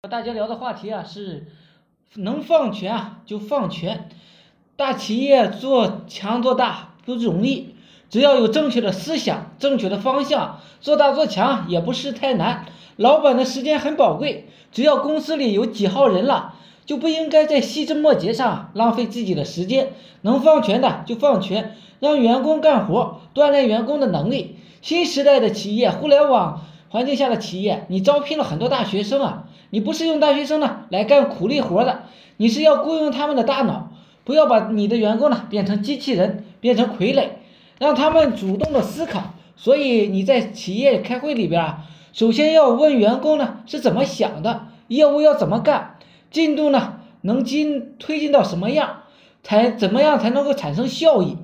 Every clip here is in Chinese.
和大家聊的话题啊是，能放权啊就放权，大企业做强做大不容易，只要有正确的思想、正确的方向，做大做强也不是太难。老板的时间很宝贵，只要公司里有几号人了，就不应该在细枝末节上浪费自己的时间。能放权的就放权，让员工干活，锻炼员工的能力。新时代的企业，互联网。环境下的企业，你招聘了很多大学生啊，你不是用大学生呢来干苦力活的，你是要雇佣他们的大脑，不要把你的员工呢变成机器人，变成傀儡，让他们主动的思考。所以你在企业开会里边啊，首先要问员工呢是怎么想的，业务要怎么干，进度呢能进推进到什么样，才怎么样才能够产生效益。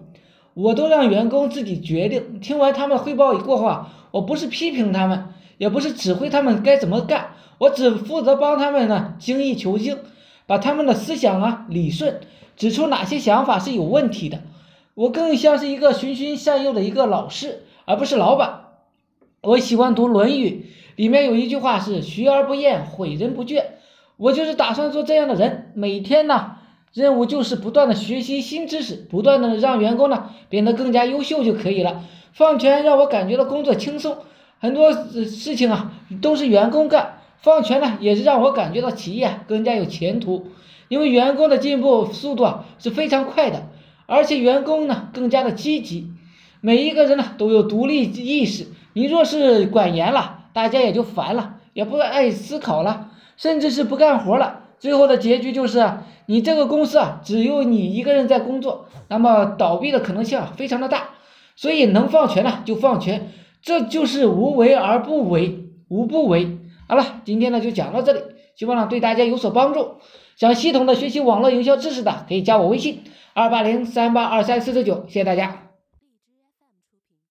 我都让员工自己决定。听完他们汇报过后啊，我不是批评他们，也不是指挥他们该怎么干，我只负责帮他们呢精益求精，把他们的思想啊理顺，指出哪些想法是有问题的。我更像是一个循循善诱的一个老师，而不是老板。我喜欢读《论语》，里面有一句话是“学而不厌，诲人不倦”。我就是打算做这样的人，每天呢。任务就是不断的学习新知识，不断的让员工呢变得更加优秀就可以了。放权让我感觉到工作轻松，很多事情啊都是员工干。放权呢也是让我感觉到企业更加有前途，因为员工的进步速度啊是非常快的，而且员工呢更加的积极，每一个人呢都有独立意识。你若是管严了，大家也就烦了，也不爱思考了，甚至是不干活了。最后的结局就是，你这个公司啊，只有你一个人在工作，那么倒闭的可能性啊非常的大。所以能放权呢就放权，这就是无为而不为，无不为。好了，今天呢就讲到这里，希望呢对大家有所帮助。想系统的学习网络营销知识的，可以加我微信二八零三八二三四四九，谢谢大家。